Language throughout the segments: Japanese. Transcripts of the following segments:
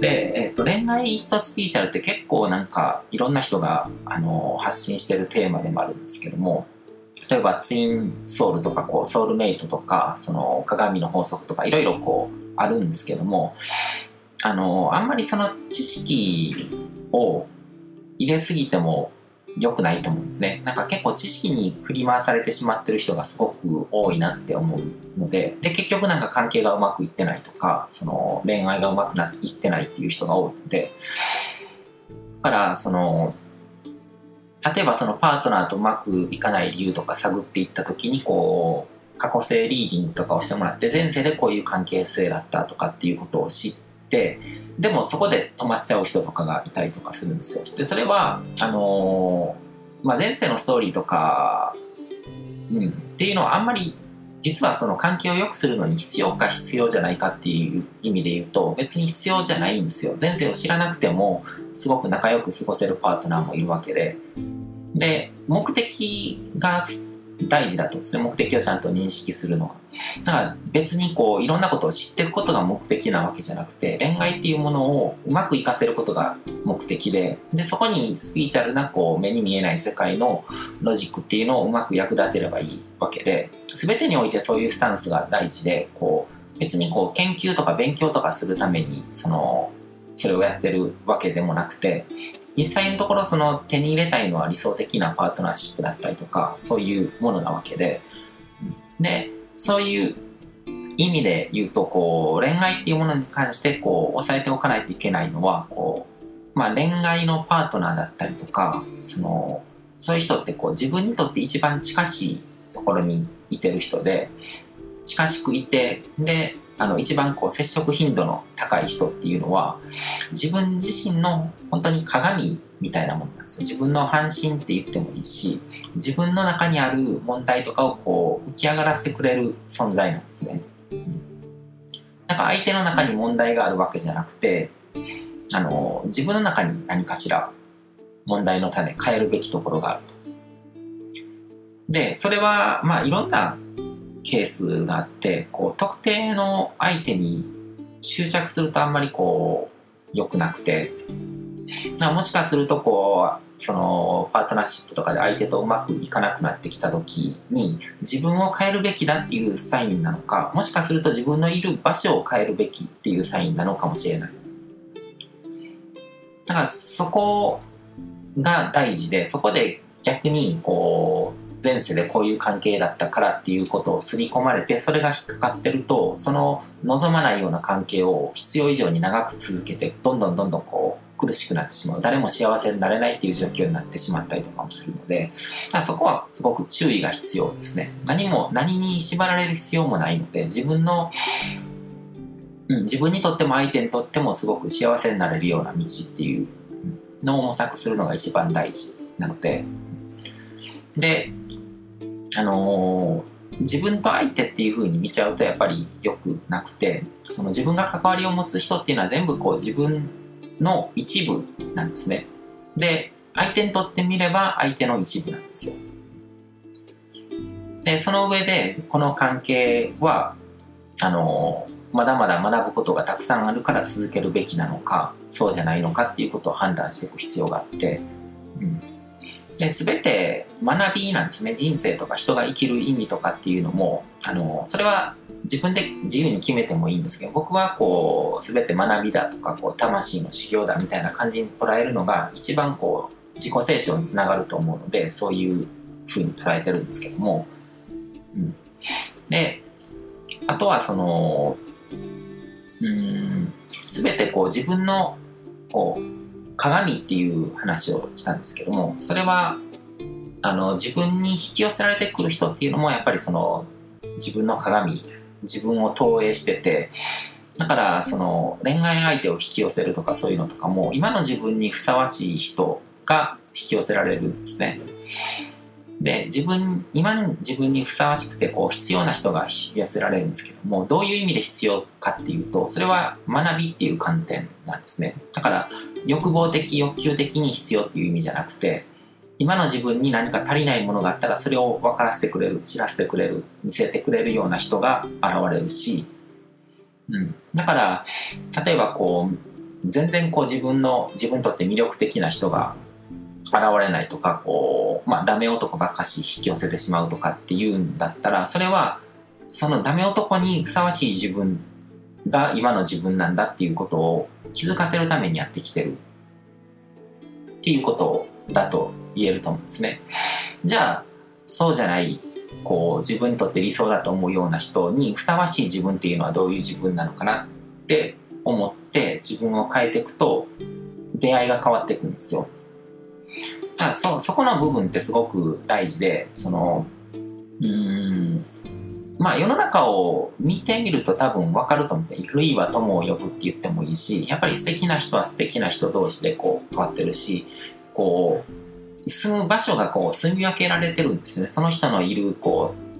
で、えっと恋愛とスピーチャルって結構なんかいろんな人があの発信してるテーマでもあるんですけども例えばツインソウルとかこうソウルメイトとかその鏡の法則とかいろいろこうあるんですけどもあのあんまりその知識を入れすぎても良くないと思うんですね。なんか結構知識に振り回されてしまってる人がすごく多いなって思うので、で、結局なんか関係がうまくいってないとか、その恋愛がうまくなっていってないっていう人が多いので、だからその、例えばそのパートナーとうまくいかない理由とか探っていった時にこう、過去性リーディングとかをしてもらって前世でこういう関係性だったとかっていうことを知ってでもそこで止まっちゃう人とかがいたりとかするんですよ。でそれはあのー、まあ、前世のストーリーとか、うん、っていうのはあんまり実はその関係を良くするのに必要か必要じゃないかっていう意味で言うと別に必要じゃないんですよ。前世を知らなくてもすごく仲良く過ごせるパートナーもいるわけで。で目的が大事だとですね目的をちゃんと認識するのは。だから別にこういろんなことを知ってることが目的なわけじゃなくて恋愛っていうものをうまく活かせることが目的ででそこにスピーチャルなこう目に見えない世界のロジックっていうのをうまく役立てればいいわけで全てにおいてそういうスタンスが大事でこう別にこう研究とか勉強とかするためにそのそれをやってるわけでもなくて実際のところその手に入れたいのは理想的なパートナーシップだったりとかそういうものなわけで。でそういう意味で言うとこう恋愛っていうものに関してこう抑えておかないといけないのはこう、まあ、恋愛のパートナーだったりとかそのそういう人ってこう自分にとって一番近しいところにいてる人で近しくいてであの一番こう接触頻度の高い人っていうのは自分自身の本当に鏡みたいなものなんですよ自分の半身って言ってもいいし自分の中にある問題とかをこう浮き上がらせてくれる存在なんですね。なんか相手の中に問題があるわけじゃなくてあの自分の中に何かしら問題の種変えるべきところがあると。でそれはまあいろんなケースがあってこう特定の相手に執着するとあんまりこう良くなくて。もしかするとこうそのパートナーシップとかで相手とうまくいかなくなってきた時に自分を変えるべきだっていうサインなのかもしかすると自分のいる場所を変えるべきっていうサインなのかもしれない。だからそこが大事でそこで逆にこう前世でこういう関係だったからっていうことを刷り込まれてそれが引っかかってるとその望まないような関係を必要以上に長く続けてどんどんどんどんこう苦しくなってしまう。誰も幸せになれないっていう状況になってしまったりとかもするのでそこはすごく注意が必要ですね。何も何に縛られる必要もないので自分のうん、自分にとっても相手にとってもすごく幸せになれるような道っていうのを模索するのが一番大事なので。であのー、自分と相手っていう風に見ちゃうとやっぱり良くなくてその自分が関わりを持つ人っていうのは全部こう自分の一部なんですね。で相手にとってみれば相手の一部なんですよ。でその上でこの関係はあのー、まだまだ学ぶことがたくさんあるから続けるべきなのかそうじゃないのかっていうことを判断していく必要があって、うん、で全て学びなんですね。人生とか人が生きる意味とかっていうのもあのそれは自分で自由に決めてもいいんですけど僕はこう全て学びだとかこう魂の修行だみたいな感じに捉えるのが一番こう自己成長につながると思うのでそういうふうに捉えてるんですけども、うん、であとはそのうん全てこう自分のこう鏡っていう話をしたんですけどもそれはあの自分に引き寄せられてくる人っていうのもやっぱりその自分の鏡自分を投影しててだからその恋愛相手を引き寄せるとかそういうのとかも今の自分にふさわしい人が引き寄せられるんですね。で自分今の自分にふさわしくてこう必要な人が引き寄せられるんですけどもどういう意味で必要かっていうとそれは学びっていう観点なんですね。だから欲望的欲求的に必要っていう意味じゃなくて今の自分に何か足りないものがあったらそれを分からせてくれる知らせてくれる見せてくれるような人が現れるし、うん、だから例えばこう全然こう自分の自分にとって魅力的な人が現れないとかこう、まあ、ダメ男ばっかし引き寄せてしまうとかっていうんだったらそれはそのダメ男にふさわしい自分が今の自分なんだっていうことを気づかせるためにやってきてるっていうことだと言えると思うんですね。じゃあそうじゃないこう自分にとって理想だと思うような人にふさわしい自分っていうのはどういう自分なのかなって思って自分を変えていくと出会いが変わっていくんですよ。だそそこの部分ってすごく大事でそのうんまあ世の中を見てみると多分分かると思うんですよ。類は友を呼ぶって言ってもいいしやっぱり素敵な人は素敵な人同士でこう変わってるしこう住む場所がこう住み分けられてるんですよね。その人のいるこう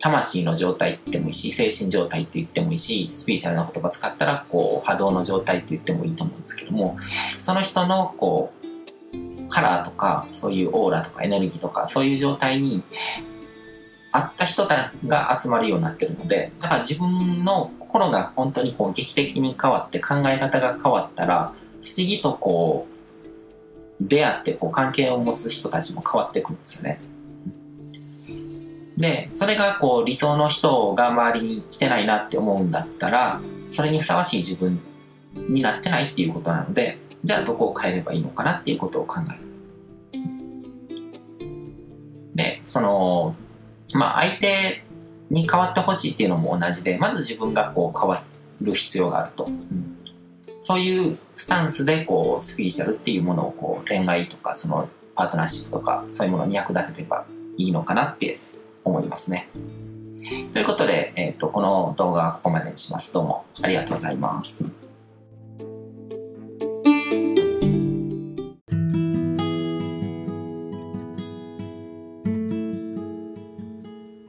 魂の状態って言ってもいいし精神状態って言ってもいいしスピーチャルな言葉使ったらこう波動の状態って言ってもいいと思うんですけどもその人のこうカラーとかそういうオーラとかエネルギーとかそういう状態に合った人たが集まるようになってるのでだから自分の心が本当にこう劇的に変わって考え方が変わったら不思議とこう出会ってこう関係を持つ人たちも変わっていくんですよね。で、それがこう理想の人が周りに来てないなって思うんだったら、それにふさわしい自分になってないっていうことなので、じゃあどこを変えればいいのかなっていうことを考える。で、その、まあ相手に変わってほしいっていうのも同じで、まず自分がこう変わる必要があると。そういうスタンスでこうスピリチュアルっていうものをこう恋愛とかそのパートナーシップとかそういうものに役立てればいいのかなって思いますね。ということで、えーと、この動画はここまでにします。どうもありがとうございます。